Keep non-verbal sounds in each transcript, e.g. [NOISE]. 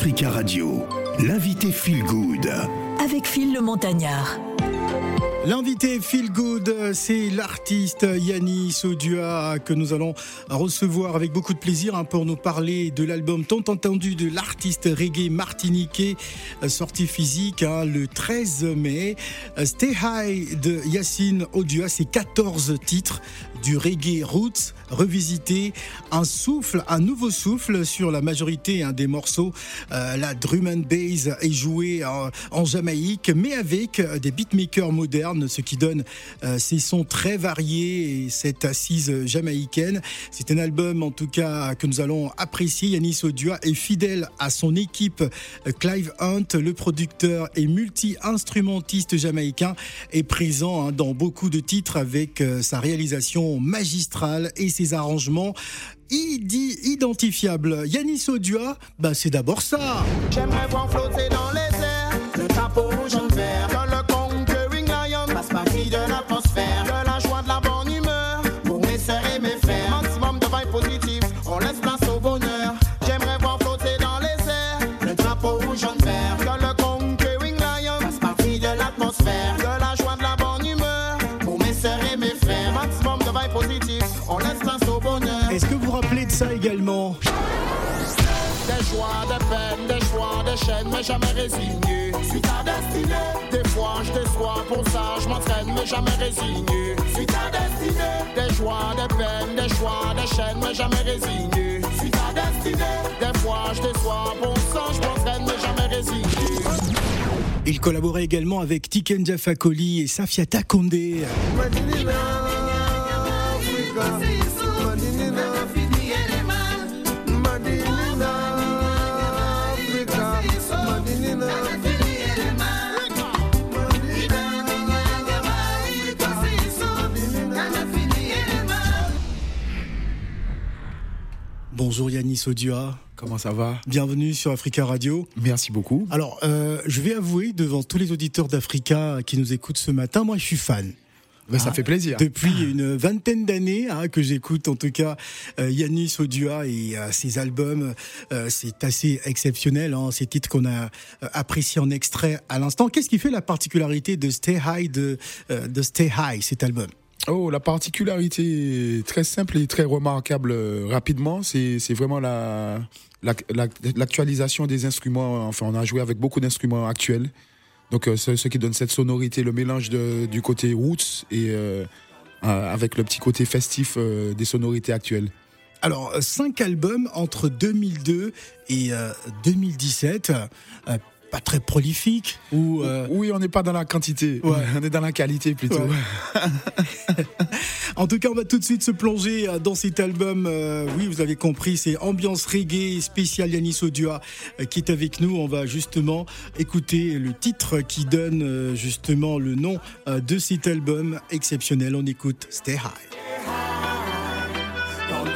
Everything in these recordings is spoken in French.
Africa Radio, l'invité Feel Good. Avec Phil le Montagnard. L'invité Feel Good, c'est l'artiste Yannis Odua que nous allons recevoir avec beaucoup de plaisir hein, pour nous parler de l'album tant entendu de l'artiste reggae martiniquais sorti physique hein, le 13 mai. Stay High de Yacine Odua, c'est 14 titres du reggae roots revisité, un souffle, un nouveau souffle sur la majorité hein, des morceaux. Euh, la drum and bass est jouée en, Jamaïque, mais avec des beatmakers modernes, ce qui donne euh, ces sons très variés et cette assise jamaïcaine. C'est un album en tout cas que nous allons apprécier. Yanis Odua est fidèle à son équipe. Clive Hunt, le producteur et multi-instrumentiste jamaïcain, est présent hein, dans beaucoup de titres avec euh, sa réalisation magistrale et ses arrangements identifiables. Yanis Odua, bah c'est d'abord ça. J'aimerais voir flotter dans les airs le drapeau rouge en Des joies, des peines, des choix, des chaînes, mais jamais résigné. Suis ta destinée. Des fois, je déçois, pour ça, je m'entraîne, mais jamais résigné. Suis ta destinée. Des joies, des peines, des choix, des chaînes, mais jamais résigné. Suis ta destinée. Des fois, je déçois, pour ça, je m'entraîne, mais jamais résigné. Il collaborait également avec Tiken Jafakoli et Safiata Kondé. Bonjour Yanis Odua. Comment ça va? Bienvenue sur Africa Radio. Merci beaucoup. Alors, euh, je vais avouer devant tous les auditeurs d'Africa qui nous écoutent ce matin, moi je suis fan. Ben, ça Ah, fait plaisir. Depuis une vingtaine d'années hein, que j'écoute en tout cas euh, Yanis Odua et euh, ses albums, euh, c'est assez exceptionnel, hein, ces titres qu'on a appréciés en extrait à l'instant. Qu'est-ce qui fait la particularité de Stay High, de, de Stay High, cet album? Oh, la particularité très simple et très remarquable euh, rapidement, c'est vraiment la la- la- l'actualisation des instruments. Enfin, on a joué avec beaucoup d'instruments actuels. Donc, euh, ce, qui donne cette sonorité, le mélange du côté roots et euh, euh, avec le petit côté festif des sonorités actuelles. Alors, cinq albums entre 2002 et euh, 2017, euh, pas très prolifique ou euh, Oui, on n'est pas dans la quantité, Ouais. [LAUGHS] on est dans la qualité plutôt. Ouais. [LAUGHS] En tout cas, on va tout de suite se plonger euh, dans cet album. Euh, oui, vous avez compris, c'est ambiance reggae spécial Yanis Odua euh, qui est avec nous. On va justement écouter le titre qui donne euh, justement le nom euh, de cet album exceptionnel. On écoute Stay High. Don't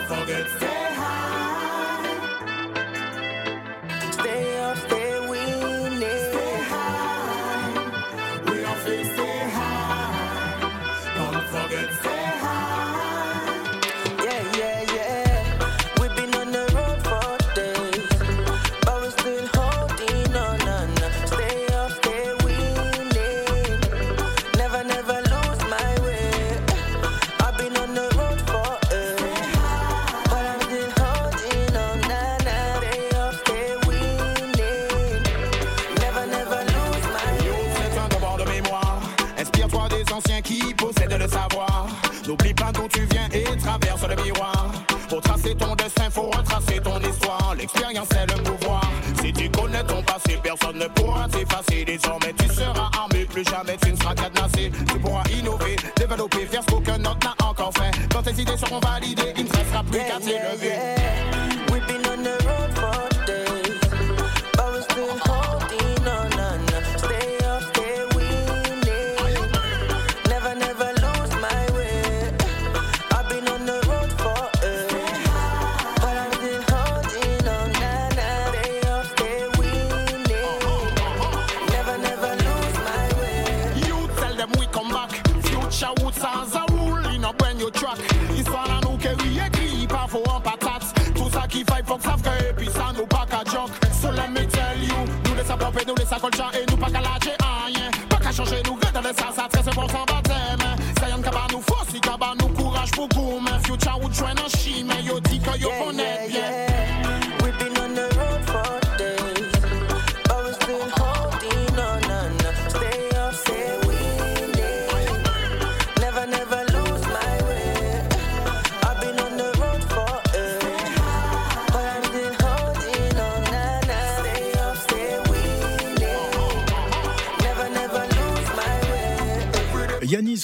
fok sav ke episa nou pa ka jok So let me tell you Nou lesa blope, nou lesa kolchan E nou pa ka lache anyen Pa ka chanje nou gredele sa Sa trese bon san batem Sayan kaba nou fosi, kaba nou kouraj pou koum Future ou jwen an chime Yo di ke yo konet bien.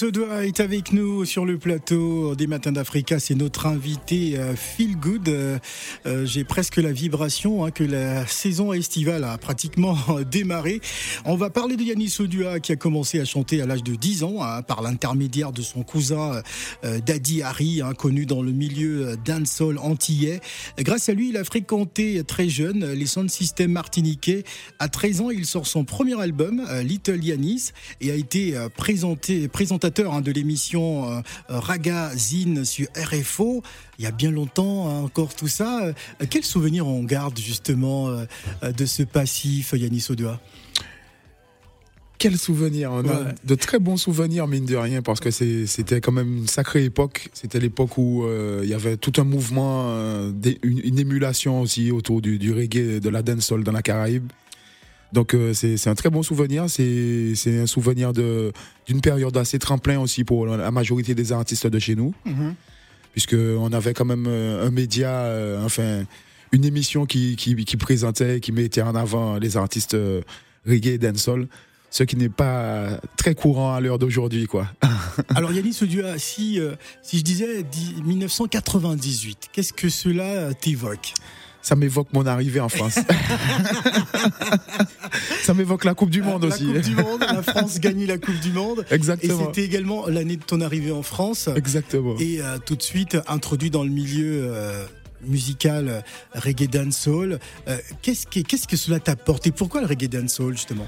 Odoa est avec nous sur le plateau des Matins d'Africa. C'est notre invité euh, Feel Good. Euh, euh, J'ai presque la vibration hein, que la saison estivale a pratiquement [LAUGHS] démarré. On va parler de Yanis Odoa qui a commencé à chanter à l'âge de 10 ans hein, par l'intermédiaire de son cousin euh, Daddy Harry, hein, connu dans le milieu euh, dancehall antillais. Grâce à lui, il a fréquenté très jeune les sound system martiniquais. À 13 ans, il sort son premier album, euh, Little Yanis, et a été euh, présenté, présentateur hein, de l'émission euh, euh, Raga Zine sur RFO. Il y a bien longtemps hein, encore tout ça. Euh, Quel souvenir on garde justement euh, euh, de ce passif, Yanis Odoa? Quel souvenir On a de très bons souvenirs, mine de rien, parce que c'était quand même une sacrée époque. C'était l'époque où euh, il y avait tout un mouvement, euh, une émulation aussi autour du, du reggae, de la dancehall dans la Caraïbe. Donc euh, c'est un très bon souvenir. C'est un souvenir d'une période assez tremplin aussi pour la majorité des artistes de chez nous, puisque on avait quand même euh, un média, euh, enfin une émission qui, qui, qui présentait, qui mettait en avant les artistes euh, reggae et dancehall, ce qui n'est pas très courant à l'heure d'aujourd'hui, quoi. [LAUGHS] Alors Odoa, si, euh, si je disais dix- 1998, qu'est-ce que cela t'évoque? Ça m'évoque mon arrivée en France. [LAUGHS] Ça m'évoque la Coupe du Monde la aussi. Coupe du Monde, la France gagne la Coupe du Monde. Et Exactement. c'était également l'année de ton arrivée en France. Exactement. Et euh, tout de suite introduit dans le milieu euh, musical euh, reggae dancehall. Euh, qu'est-ce, que, qu'est-ce que cela t'apporte et pourquoi le reggae dancehall justement?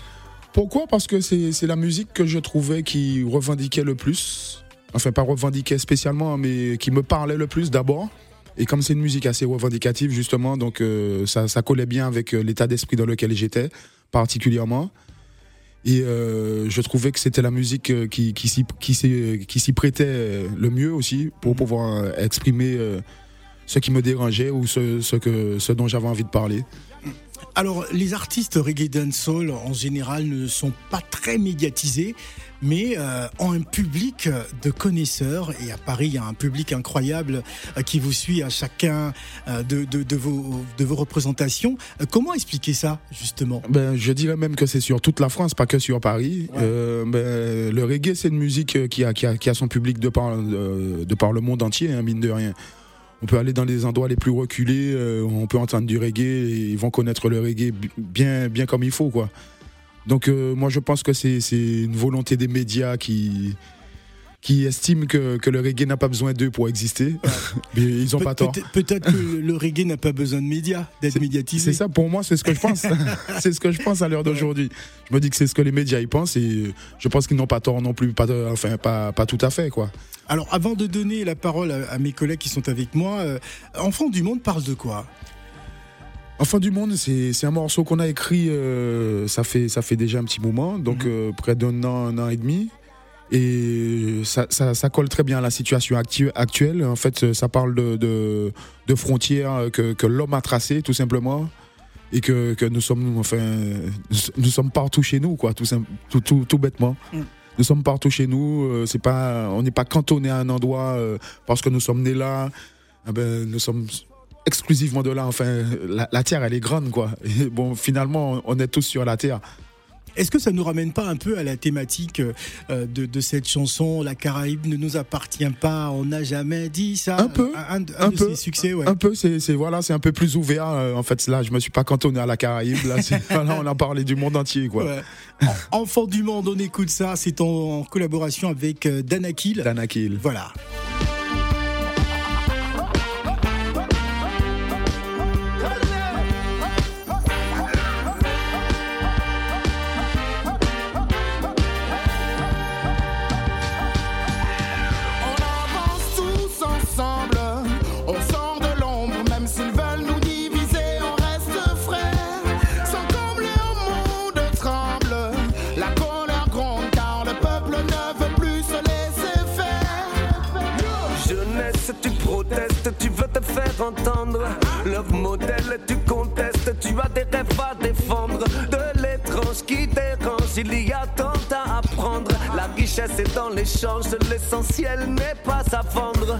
Pourquoi? Parce que c'est c'est la musique que je trouvais qui revendiquait le plus. Enfin, pas revendiquait spécialement, mais qui me parlait le plus d'abord. Et comme c'est une musique assez revendicative, justement, donc euh, ça, ça collait bien avec euh, l'état d'esprit dans lequel j'étais, particulièrement. Et euh, je trouvais que c'était la musique qui, qui s'y qui s'y- qui s'y prêtait le mieux aussi pour pouvoir euh, exprimer ce qui me dérangeait ou ce, ce, que, ce dont j'avais envie de parler. Alors, les artistes reggae dancehall en général ne sont pas très médiatisés, mais euh, ont un public de connaisseurs. Et à Paris, il y a un public incroyable euh, qui vous suit à chacun euh, de, de, de vos, de vos représentations. Comment expliquer ça, justement? Ben, je dirais même que c'est sur toute la France, pas que sur Paris. Ouais. Euh, ben, le reggae, c'est une musique qui a, qui a, qui a son public de par, de par le monde entier, hein, mine de rien. On peut aller dans les endroits les plus reculés, euh, on peut entendre du reggae et ils vont connaître le reggae bi- bien, bien comme il faut, quoi. Donc, euh, moi, je pense que c'est une volonté des médias qui, qui estiment que, que le reggae n'a pas besoin d'eux pour exister. [LAUGHS] Ils n'ont Pe- pas tort. peut-être- que le reggae n'a pas besoin de médias, d'être médiatisé. C'est ça, pour moi, c'est ce que je pense. [LAUGHS] c'est ce que je pense à l'heure d'aujourd'hui. Je me dis que c'est ce que les médias y pensent et je pense qu'ils n'ont pas tort non plus, pas, enfin, pas, pas tout à fait, quoi. Alors, avant de donner la parole à, à mes collègues qui sont avec moi, euh, Enfants du Monde parle de quoi? Enfant du monde, c'est un morceau qu'on a écrit, euh, ça, fait, ça fait déjà un petit moment, donc Mhm. euh, près d'un an, un an et demi. Et ça, ça, ça colle très bien à la situation actu- actuelle. En fait, ça parle de, de, de frontières que, que l'homme a tracées, tout simplement. Et que, que nous sommes, enfin, nous sommes partout chez nous, quoi, tout, sim- tout, tout, tout bêtement. Mm. Nous sommes partout chez nous. euh, C'est pas, on n'est pas cantonné à un endroit euh, parce que nous sommes nés là. Ah ben, nous sommes exclusivement de là. Enfin, la, la terre, elle est grande, quoi. Et bon, finalement, on est tous sur la terre. Est-ce que ça nous ramène pas un peu à la thématique euh, de, de cette chanson La Caraïbe ne nous appartient pas, on n'a jamais dit ça? Un peu, Un, un un de peu, ses succès, ouais. Un peu, c'est voilà, c'est un peu plus ouvert. euh, en fait, là, je me suis pas cantonné à la Caraïbe. Là, [LAUGHS] voilà, on a parlé du monde entier, quoi. Ouais. Enfant du monde, on écoute ça. C'est en, en collaboration avec euh, Danakil. Danakil. Voilà. Modèle, tu contestes, tu as des rêves à défendre. De l'étrange qui dérange, il y a tant à apprendre. La richesse est dans l'échange, l'essentiel n'est pas à vendre.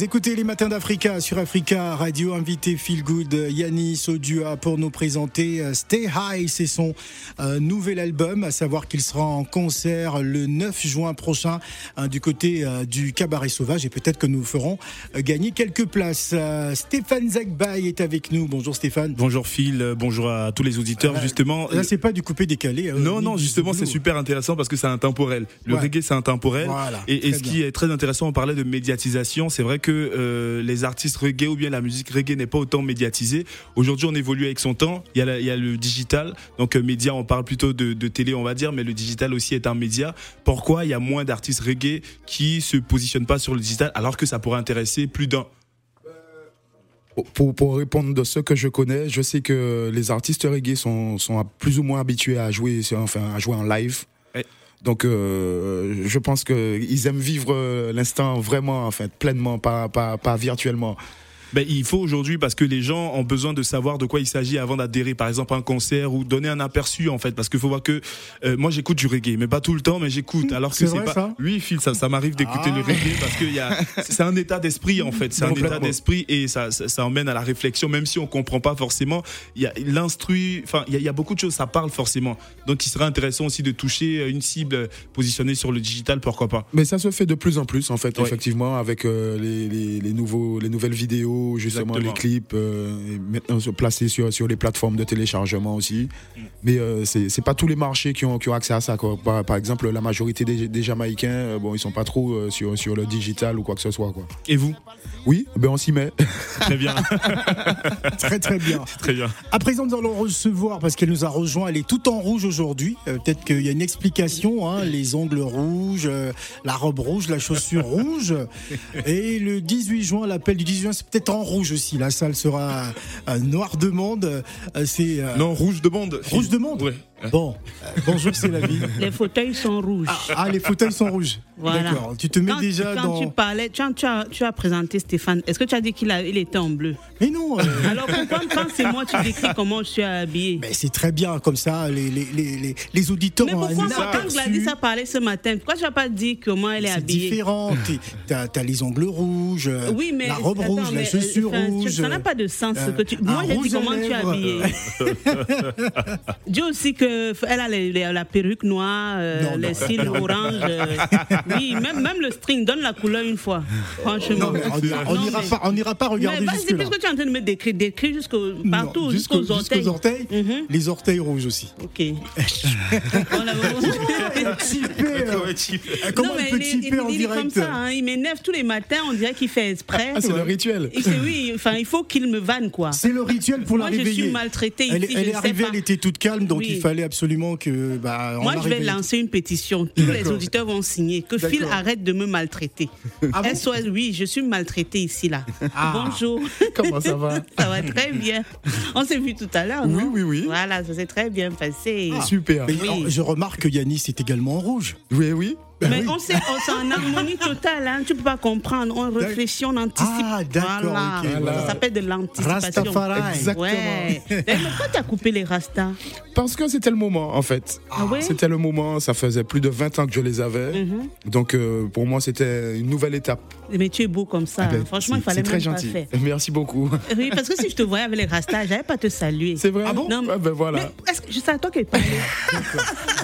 Vous écoutez les matins d'Africa sur Africa Radio, invité Feel Good Yanis Odua pour nous présenter euh, Stay High, c'est son euh, nouvel album, à savoir qu'il sera en concert le 9 juin prochain hein, du côté euh, du Cabaret Sauvage et peut-être que nous ferons euh, gagner quelques places. Stéphane Zagbay est avec nous. Bonjour Stéphane. Bonjour Phil, bonjour à tous les auditeurs. Ouais. justement, Là, c'est pas du coupé décalé. non, non, justement, c'est super intéressant parce que c'est intemporel. Le Ouais. reggae, c'est intemporel. Voilà, et ce qui est très intéressant, on parlait de médiatisation. C'est vrai que euh, les artistes reggae ou bien la musique reggae n'est pas autant médiatisée. Aujourd'hui, on évolue avec son temps. Il y a, la- il y a le digital. Donc, euh, média, on parle plutôt de, de télé, on va dire, mais le digital aussi est un média. Pourquoi il y a moins d'artistes reggae qui se positionnent pas sur le digital alors que ça pourrait intéresser plus d'un? Pour, pour répondre de ce que je connais, je sais que les artistes reggae sont, sont plus ou moins habitués à jouer, enfin, à jouer en live. Ouais. Donc, euh, je pense qu'ils aiment vivre euh, l'instant vraiment, en fait, pleinement, pas, pas, pas virtuellement. Ben, il faut aujourd'hui parce que les gens ont besoin de savoir de quoi il s'agit avant d'adhérer par exemple à un concert ou donner un aperçu en fait. Parce qu'il faut voir que euh, moi j'écoute du reggae mais pas tout le temps mais j'écoute. Alors que c'est pas ça? Oui Phil ça, ça m'arrive d'écouter Ah. le reggae parce que il y a c'est un état d'esprit en fait. C'est un état d'esprit et ça, ça ça emmène à la réflexion même si on comprend pas forcément. Il y a l'instru enfin il y, a- il y a beaucoup de choses ça parle forcément. Donc il serait intéressant aussi de toucher une cible positionnée sur le digital pourquoi pas. Mais ça se fait de plus en plus, en fait, Ouais. effectivement, avec euh, les, les, les nouveaux, les nouvelles vidéos, justement, Exactement. les clips, euh, et maintenant se placer sur, sur les plateformes de téléchargement aussi. Mm. Mais euh, c'est pas tous les marchés qui ont, qui ont accès à ça. Quoi. Par, par exemple, la majorité des, des Jamaïcains, euh, bon, ils sont pas trop euh, sur, sur le digital ou quoi que ce soit. Quoi. et vous? Oui, ben on s'y met. [LAUGHS] très bien [LAUGHS] Très très bien. très bien À présent, nous allons recevoir, parce qu'elle nous a rejoint, elle est toute en rouge aujourd'hui. Euh, Peut-être qu'il y a une explication, hein, les ongles rouges, euh, la robe rouge, la chaussure rouge. [LAUGHS] Et le 18 juin, l'appel du 18 juin, c'est peut-être en rouge aussi. La salle sera euh, noire de monde. Euh, c'est euh, non rouge de monde rouge de monde. ouais Bon, bonjour, c'est la vie. Les fauteuils sont rouges. Ah, les fauteuils sont rouges. Voilà. D'accord. Tu te mets quand, déjà quand dans. tu parlais, tu as, tu as- tu as présenté Stéphane. Est-ce que tu as dit qu'il il était en bleu? Mais non. euh, Alors pourquoi quand c'est moi tu décris comment je suis habillée? Mais c'est très bien comme ça. Les, les, les, les, auditeurs Mais pourquoi moi, quand. Gladys a parlé ce matin, pourquoi tu n'as pas dit comment elle est C'est habillée? différent. T'es- T'as as les ongles rouges, euh, Oui, mais la robe attends, rouge, la chaussure euh, enfin, tu- rouge. Ça n'a pas de sens. euh, que tu... Moi, j'ai dit comment tu es habillée. [LAUGHS] Dis aussi que que elle a les- les- la perruque noire, euh, Non, non. les cils [LAUGHS] orange. euh, oui, même, même le string donne la couleur une fois. Franchement. Non, on n'ira pas, on n'ira pas regarder mais vas-y, jusque là. puisque tu es en train de me décrire, décrire jusqu'au partout, jusqu'aux jusqu'aux orteils. jusqu'aux orteils, Mhm. les orteils rouges aussi. Ok. [LAUGHS] Euh, euh, Comment elle peut il, est- typer en il est direct comme ça, hein, il m'énerve tous les matins, on dirait qu'il fait exprès. Ah, c'est le rituel. Et c'est- oui, enfin, il faut qu'il me vanne, quoi. C'est le rituel pour Moi, la je réveiller. suis maltraitée Elle, ici, elle je est arrivée, elle était toute calme, donc il fallait absolument que. Bah, on Moi, je vais lancer une pétition. Tous les auditeurs vont signer que Phil arrête de me maltraiter. Ah bon SOS, oui, je suis maltraitée ici, là. Ah. Bonjour. [LAUGHS] Comment ça va Ça va très bien. On s'est vu tout à l'heure, Oui, non oui, oui. Voilà, ça s'est très bien passé. Super. Mais, Oui. je remarque que Yanis est également en rouge. Oui, oui. Mais on sait, on s'est en harmonie totale, hein. tu peux pas comprendre. On réfléchit, on anticipe. Ah, d'accord, Voilà. ok, voilà. Ça s'appelle de l'anticipation. Rastafari. Exactement. Ouais. [LAUGHS] Mais pourquoi tu as coupé les rastas Parce que c'était le moment, en fait. Ah ouais? C'était le moment, ça faisait plus de 20 ans que je les avais. Mhm. Donc, euh, pour moi, c'était une nouvelle étape. Mais tu es beau comme ça. Ah ben, Franchement, il c'est- fallait c'est même très pas gentil. faire. Merci beaucoup. Oui, parce que si je te voyais avec les rastas, j'allais pas te saluer. C'est vrai? Ah bon? Non, Ouais, ben voilà. Mais est-ce que je sais à toi qui parlais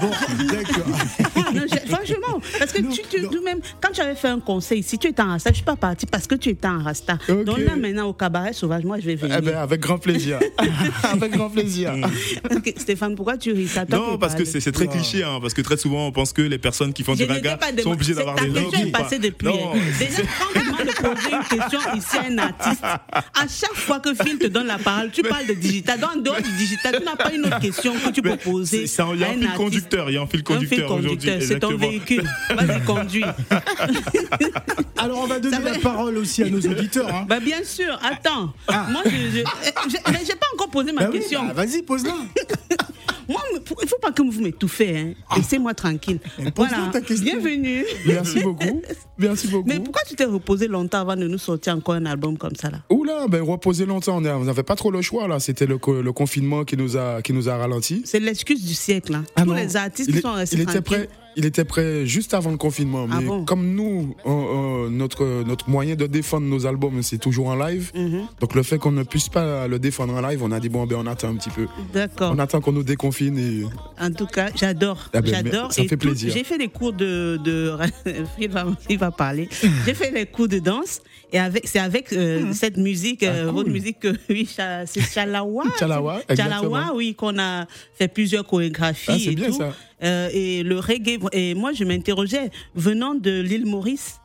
Bon, d'accord. [LAUGHS] Franchement, parce que Non, tu, tu- toi-même, quand tu avais fait un conseil, si tu étais en rasta, je suis pas partie parce que tu étais en rasta. Ok. Donc là, maintenant, au cabaret sauvage, moi, je vais venir. Eh ben, avec grand plaisir. [LAUGHS] [LAUGHS] avec grand plaisir. [LAUGHS] Ok, Stéphane, pourquoi tu ris? Toi Non, parce que c'est c'est très cliché, hein, parce que très souvent on pense que les personnes qui font Je du raga sont obligées c'est- d'avoir ta des question lobbies est passée depuis. Non, hein. Déjà, quand tu demandes de poser une question ici à un artiste, à chaque fois que Phil te donne la parole, tu parles de digital. Donc, en dehors du digital, tu n'as pas une autre question que tu peux poser. Il y a un fil conducteur, il y a un fil conducteur aujourd'hui. c'est ton véhicule. Vas-y, conduis. [LAUGHS] Alors, on va donner va- la parole aussi à nos auditeurs. Hein. Bah bien sûr, attends. Moi, je, je- je- mais j'ai pas encore posé ma Bah oui, question. bah, Vas-y, pose-la. [LAUGHS] Moi, il faut pas que vous m'étouffez. Hein. Laissez-moi tranquille. Voilà. ta question. Bienvenue. Merci beaucoup. Merci beaucoup. Mais pourquoi tu t'es reposé longtemps avant de nous sortir encore un album comme ça là? Oula, ben reposer longtemps, on n'avait pas trop le choix là. C'était le, co- le confinement qui nous a qui nous a ralenti. C'est l'excuse du siècle. Hein. Ah Tous non, les artistes il, qui sont restés il était tranquilles. prêt. Il était prêt juste avant le confinement. Ah Mais bon? comme nous, on- on- notre notre moyen de défendre nos albums, c'est toujours en live. Mhm. Donc le fait qu'on ne puisse pas le défendre en live, on a dit bon ben on attend un petit peu. D'accord. On attend qu'on nous déconfine et En tout cas, j'adore. Ah ben, j'adore. ça Et fait tout- plaisir. J'ai fait des cours de. de [LAUGHS] il, va, il va parler. J'ai fait des cours de danse. Et avec, c'est avec euh, cette musique, euh, Ah, cool. votre musique, oui, c'est Chalawa. [LAUGHS] Chalawa. Chalawa, oui, qu'on a fait plusieurs chorégraphies. Ah, c'est et bien tout. ça. Euh, et le reggae. Et moi, je m'interrogeais, venant de l'île Maurice,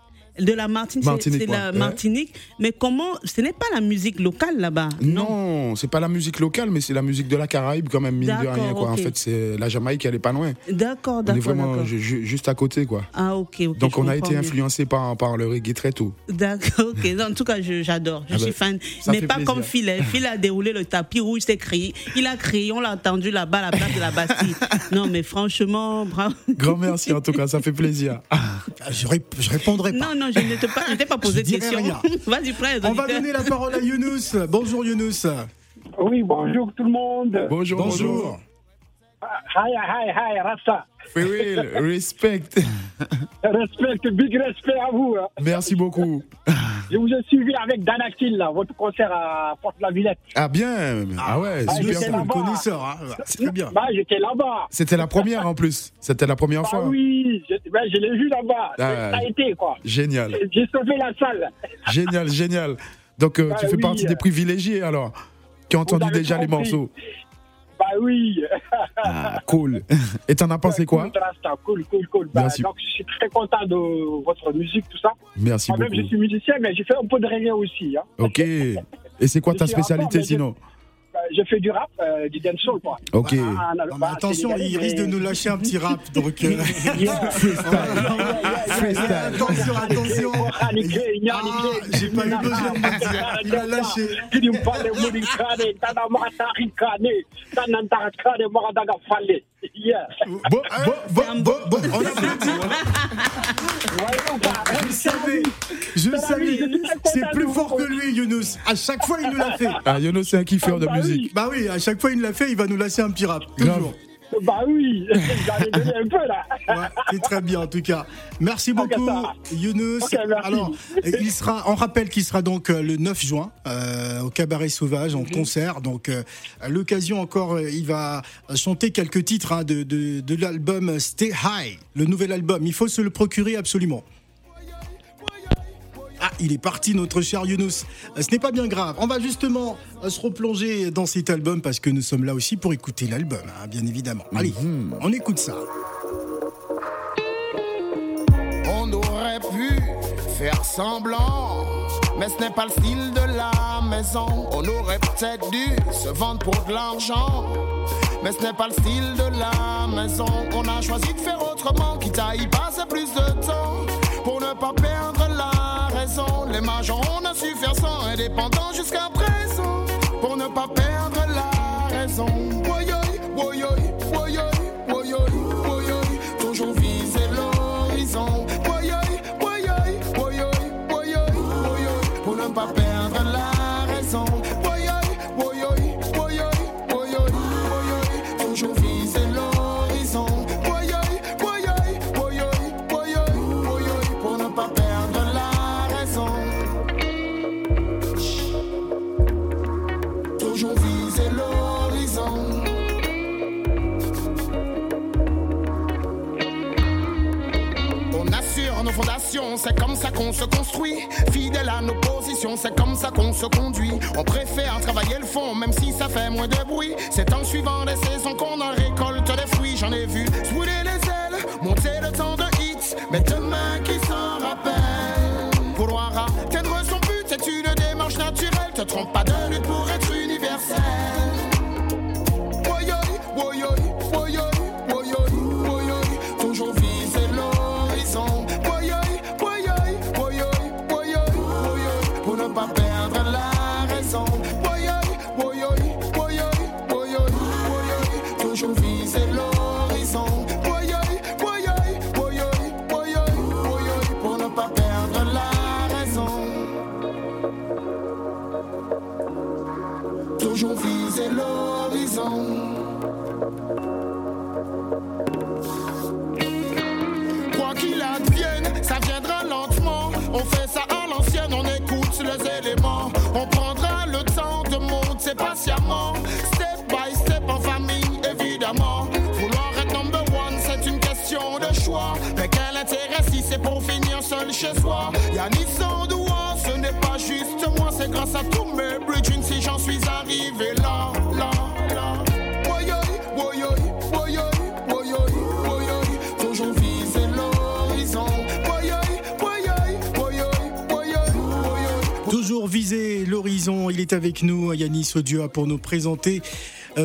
de la Martinique, c'est- Martinique, c'est la ouais. Martinique, mais comment. Ce n'est pas la musique locale là-bas. non, c'est pas la musique locale, mais c'est la musique de la Caraïbe quand même mine de D'accord, rien quoi. En fait, c'est la Jamaïque, elle est pas loin. D'accord, On est d'accord. vraiment d'accord. ju- ju- juste à côté quoi. Ah, ok, ok. Donc on a été influencé par par le reggae très tôt. D'accord, ok. En tout cas, j'adore. Je Ah suis ben, fan. Mais pas plaisir. comme Phil. hein. Phil a déroulé le tapis rouge, c'est crié. Il a crié, on l'a entendu là-bas à la place de la Bastille. non, mais franchement, bravo. Grand merci en tout cas, ça fait plaisir. Ah, Je, rép- je répondrai pas. Non, non, je ne t'ai pas, posé de question. [LAUGHS] Vas-y, les On va donner la parole à Younous. Bonjour Younous. Oui, bonjour tout le monde. Bonjour, Bonjour. Hi, hi, hi, Rasta. [LAUGHS] Respect. Respect, big respect à vous. hein. Merci beaucoup. [LAUGHS] Je vous ai suivi avec Danakil, là, votre concert à Porte-la-Villette. Ah bien, ah ouais, Ah, super cool. Connaisseur, hein. c'est très bien. Bah, j'étais là-bas. C'était la première en plus. C'était la première Ah fois. oui, je, bah, je l'ai vu là-bas. Ah. Ça a été, quoi. Génial, J'ai sauvé la salle. génial, génial. Donc euh, Bah tu fais oui. partie des privilégiés alors, qui ont entendu déjà les morceaux. Bah oui. Ah, [LAUGHS] cool. Et t'en as pensé quoi Cool, Rasta, cool, cool, cool. Bah, Merci. donc, je suis très content de votre musique, tout ça. Merci Moi-même, je beaucoup. suis musicien, mais j'ai fait un peu de reggae aussi. Hein. Ok. Et c'est quoi ta Je spécialité je- sinon? Je fais du rap, euh, du dancehall, quoi. Ok. Ah, Non, mais attention, il risque de nous lâcher un petit rap. [LAUGHS] Donc, euh, attention, attention. Ah, j'ai pas eu besoin de me dire. Il a lâché. Yeah. Bon, bon, bon, bon, bon, on applaudit. Je savais, je savais. C'est plus fort que lui, Younous. À chaque fois, il nous l'a fait. Ah Yono c'est un kiffeur de Ah, bah musique. Bah oui, à chaque fois, il nous l'a fait, il va nous lâcher un petit rap. Toujours. [LAUGHS] Bah oui, j'en ai donné un peu là. Ouais, c'est très bien en tout cas. Merci beaucoup. Younous. Merci. Alors, il sera, on rappelle qu'il sera donc euh, le 9 juin euh, au Cabaret Sauvage en concert. Donc, euh, à l'occasion encore, il va chanter quelques titres hein, de, de, de l'album Stay High, le nouvel album. Il faut se le procurer absolument. Ah, il est parti, notre cher Younous. Euh, Ce n'est pas bien grave. On va justement euh, se replonger dans cet album parce que nous sommes là aussi pour écouter l'album, hein, bien évidemment. Allez, on écoute ça. On aurait pu faire semblant, mais ce n'est pas le style de la maison. On aurait peut-être dû se vendre pour de l'argent, mais ce n'est pas le style de la maison. On a choisi de faire autrement, quitte à y passer plus de temps, pour ne pas perdre la Les majors, on a su faire sans indépendant jusqu'à présent, pour ne pas perdre la raison. Woyoy, woyoy, c'est comme ça qu'on se construit. Fidèle à nos positions, c'est comme ça qu'on se conduit. On préfère travailler le fond, même si ça fait moins de bruit. C'est en suivant les saisons qu'on en récolte les fruits. J'en ai vu swooler les ailes, monter le temps de hits. Mais demain, qui s'en rappelle? Vouloir atteindre son but, c'est une démarche naturelle. Te trompe pas de On fait ça à l'ancienne, on écoute les éléments. On prendra le temps de monter patiemment. Step by step en famille, évidemment. Vouloir être number one, c'est une question de choix. Mais quel intérêt si c'est pour finir seul chez soi? Y'a ni sans doigt, ce n'est pas juste moi, c'est grâce à tous mes bridges si j'en suis arrivé là. L'horizon, il est avec nous, Yanis Odia, pour nous présenter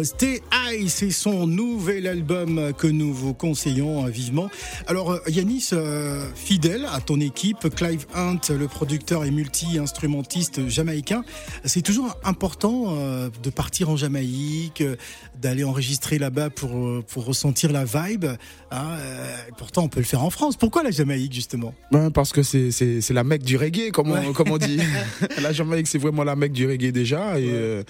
Stay High, c'est son nouvel album que nous vous conseillons euh, vivement. Alors euh, Yanis, euh, fidèle à ton équipe, Clive Hunt, le producteur et multi-instrumentiste jamaïcain, c'est toujours important euh, de partir en Jamaïque, euh, d'aller enregistrer là-bas pour, euh, pour ressentir la vibe. hein, euh, pourtant, on peut le faire en France. Pourquoi la Jamaïque, justement? Ben, parce que c'est, la mecque du reggae, comme, on, comme on dit. [LAUGHS] la Jamaïque, c'est vraiment la mecque du reggae déjà. Et euh,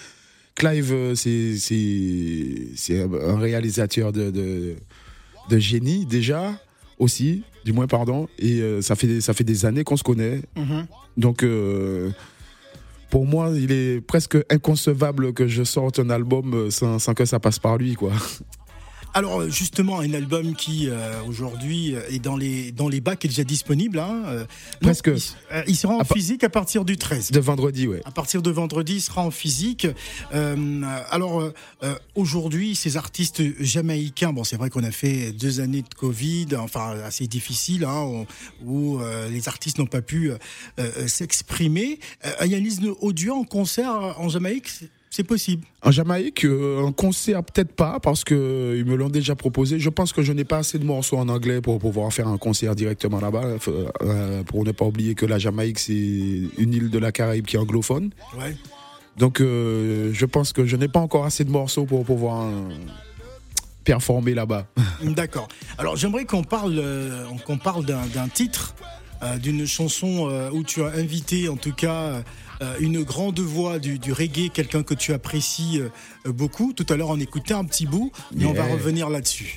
Clive, euh, c'est, un réalisateur de, de, de génie déjà, aussi, du moins, pardon. Et euh, ça, fait, ça fait des années qu'on se connaît. Donc, euh, pour moi, il est presque inconcevable que je sorte un album sans, sans que ça passe par lui, quoi. Alors euh, justement, un album qui euh, aujourd'hui euh, est dans les dans les bacs est déjà disponible. Hein, euh, Presque. il, euh, il sera en À physique à partir du 13. De vendredi, ouais. À partir de vendredi, il sera en physique. Euh, alors aujourd'hui, ces artistes jamaïcains, bon, c'est vrai qu'on a fait deux années de Covid, enfin assez difficiles, hein, où, où, euh, les artistes n'ont pas pu s'exprimer. Euh, Yanis Audio en concert en Jamaïque, c'est- possible. En Jamaïque, euh, un concert peut-être pas parce que ils me l'ont déjà proposé. Je pense que je n'ai pas assez de morceaux en anglais pour pouvoir faire un concert directement là-bas. Euh, euh, pour ne pas oublier que la Jamaïque c'est une île de la Caraïbe qui est anglophone. Ouais. Donc euh, je pense que je n'ai pas encore assez de morceaux pour pouvoir euh, performer là-bas. [LAUGHS] D'accord. Alors j'aimerais qu'on parle, euh, qu'on parle d'un titre, d'une chanson où tu as invité en tout cas une grande voix du, du reggae, quelqu'un que tu apprécies euh, beaucoup. Tout à l'heure, on écoutait un petit bout et on va revenir là-dessus.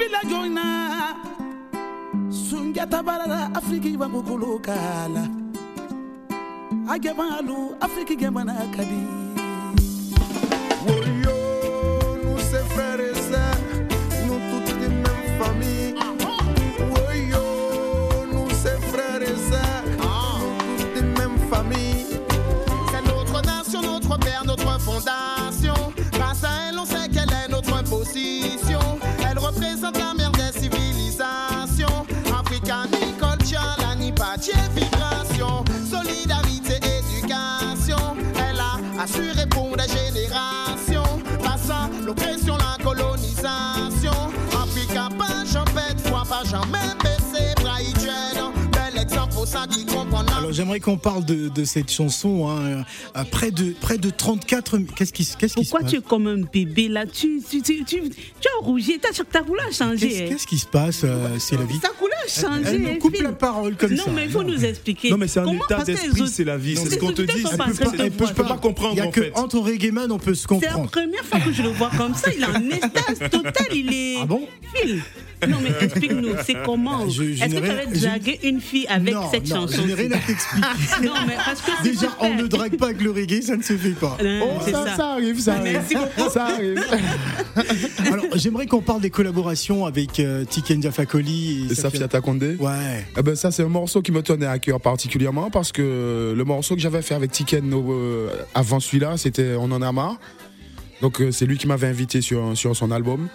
Bila. Ngeta balala Afriki wangukulu kala Agemalu Afriki gemana Alors j'aimerais qu'on parle de, de cette chanson. Hein. Euh, Près, de, près de 34... Qu'est-ce qui, qu'est-ce qui se Pourquoi passe tu es comme un bébé là? Tu, tu, tu, tu, tu as rougi, ta, couleur a changé. Qu'est-ce qu'est-ce qui se passe euh, C'est la vie? Ta couleur a changé. Elle coupe la parole comme non, ça. mais il faut nous expliquer. Non, mais c'est un Comment état d'esprit, c'est la vie, c'est ce qu'on te dit. sont Elle pas comprendre, Il y a en que fait. entre reggae man on peut se C'est la comprendre. première fois que je le vois comme ça. Il est en extase [LAUGHS] totale. Il est. Ah bon? Phil. Non, mais explique-nous, c'est comment je Est-ce que tu avais je- dragué une fille avec non, cette non, chanson je n'ai rien à t'expliquer. Non, mais parce que Déjà, on ne drague pas avec le reggae, ça ne se fait pas. Euh, Oh, ça, ça. ça arrive, ça arrive. Merci beaucoup. Ça arrive. [LAUGHS] Alors, j'aimerais qu'on parle des collaborations avec euh, Tiken Jafakoli et Et Safia Takonde Ouais. Eh ben ça c'est un morceau qui me tenait à cœur particulièrement parce que le morceau que j'avais fait avec Tiken euh, avant celui-là c'était On en a marre. Donc euh, c'est lui qui m'avait invité sur, sur son album.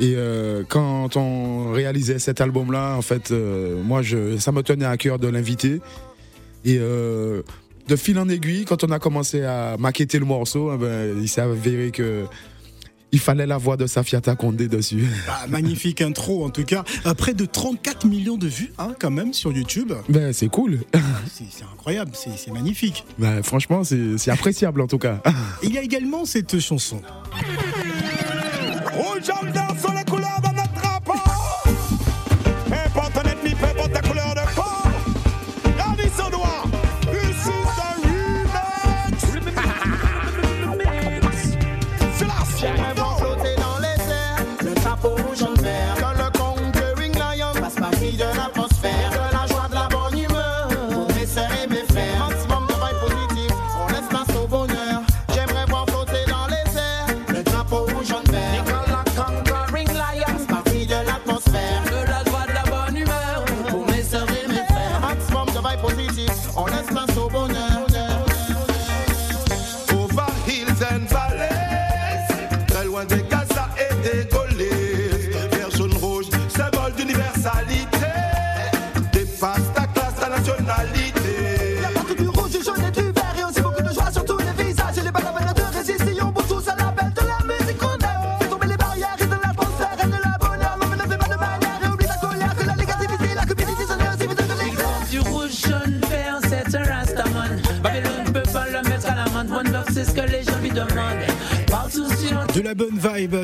Et euh, quand on réalisait cet album-là, en fait, euh, moi, je, ça me tenait à cœur de l'inviter. Et euh, de fil en aiguille, quand on a commencé à maqueter le morceau, eh ben, il s'est avéré que il fallait la voix de Safia Takonde dessus. [LAUGHS] Ah, magnifique intro en tout cas. Près de 34 millions de vues hein, quand même sur YouTube. Ben, c'est cool. C'est c'est incroyable, c'est magnifique. Ben, franchement, c'est appréciable en tout cas. Il y a également cette chanson. Rouge, on danse sur les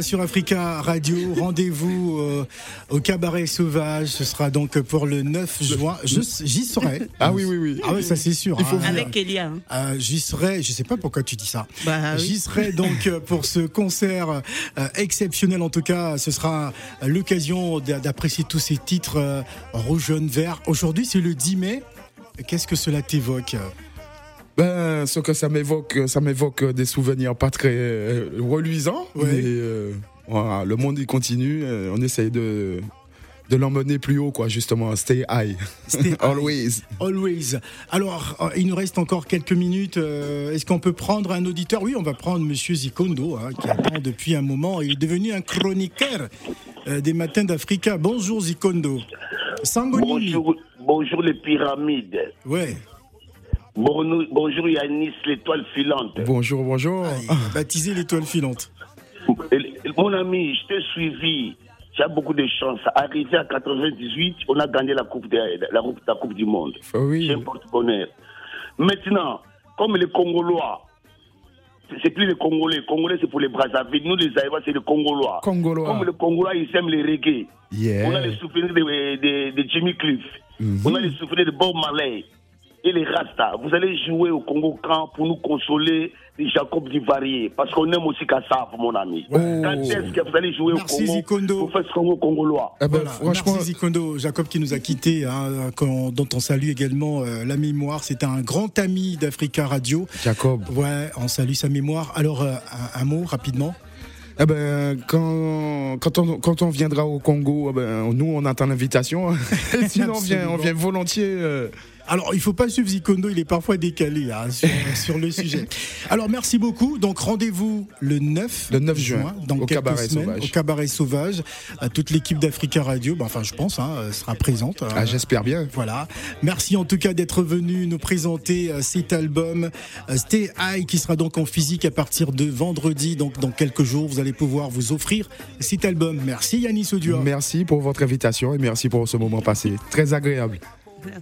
sur Africa Radio. Rendez-vous euh, au cabaret sauvage. Ce sera donc pour le 9 juin. J'y serai. [LAUGHS] Ah oui, oui, oui. Ah oui, ça c'est sûr. Il faut hein. Avec Elia. hein. Euh, J'y serai, je sais pas pourquoi tu dis ça. Bah oui. J'y serai donc euh, pour ce concert euh, exceptionnel. En tout cas, ce sera l'occasion d'a- d'apprécier tous ces titres euh, rouge, jaune, vert. Aujourd'hui, c'est le 10 mai. Qu'est-ce que cela t'évoque Ben, ce que ça m'évoque, ça m'évoque des souvenirs pas très euh, reluisants. Ouais. Mais euh, voilà, le monde il continue. euh, on essaye de de l'emmener plus haut, quoi, justement. Stay high. Stay high. [LAUGHS] Always. Always. Alors, euh, il nous reste encore quelques minutes. Euh, Est-ce qu'on peut prendre un auditeur? Oui, on va prendre Monsieur Zikondo, hein, qui attend depuis un moment. Il est devenu un chroniqueur euh, des matins d'Africa. Bonjour Zikondo. Sangonini. Bonjour, bonjour les pyramides. Ouais. Bonjour, bonjour Yanis, l'étoile filante. Bonjour, bonjour. Ah, baptisé l'étoile filante. Mon ami, je t'ai suivi tu as beaucoup de chance. Arrivé à 98, on a gagné la Coupe, de, la, coupe- la coupe du Monde. Oui. C'est un porte-bonheur. Maintenant, comme les Congolois, c'est- plus les Congolais. Les Congolais, c'est pour les Brazzaville. Nous, les Aïwas, c'est les Congolois. Congolois. Comme les Congolois, ils aiment les reggae. Yeah. On a les souvenirs de, de- de Jimmy Cliff. On a les souvenirs de Bob Marley et les Rasta. Vous allez jouer au Congo camp pour nous consoler les Jacob Divarié. Parce qu'on aime aussi Kassav, mon ami. Quand est-ce que vous allez jouer Merci, au Congo Zikondo. pour faire ce Congo congolois Voilà, Merci Zikondo, Jacob qui nous a quittés, hein, dont on salue également euh, la mémoire. C'était un grand ami d'Africa Radio. Jacob. Ouais, on salue sa mémoire. Alors, euh, un, un mot rapidement. Eh ben, quand, quand, on, quand on viendra au Congo, eh ben, nous, on attend l'invitation. [LAUGHS] Sinon, on vient, on vient volontiers. euh. Alors, il faut pas suivre Zikondo, il est parfois décalé hein, sur, [LAUGHS] sur le sujet. Alors, merci beaucoup. Donc, rendez-vous le 9, Le 9 juin, dans au quelques Cabaret semaines, Sauvage. au Cabaret Sauvage. Toute l'équipe d'Africa Radio, bah, enfin, je pense, hein, sera présente. Ah, j'espère bien. Voilà. Merci en tout cas d'être venu nous présenter euh, cet album euh, Stay High qui sera donc en physique à partir de vendredi. Donc, dans quelques jours, vous allez pouvoir vous offrir cet album. Merci Yannis Oduor. Merci pour votre invitation et merci pour ce moment passé. Très agréable.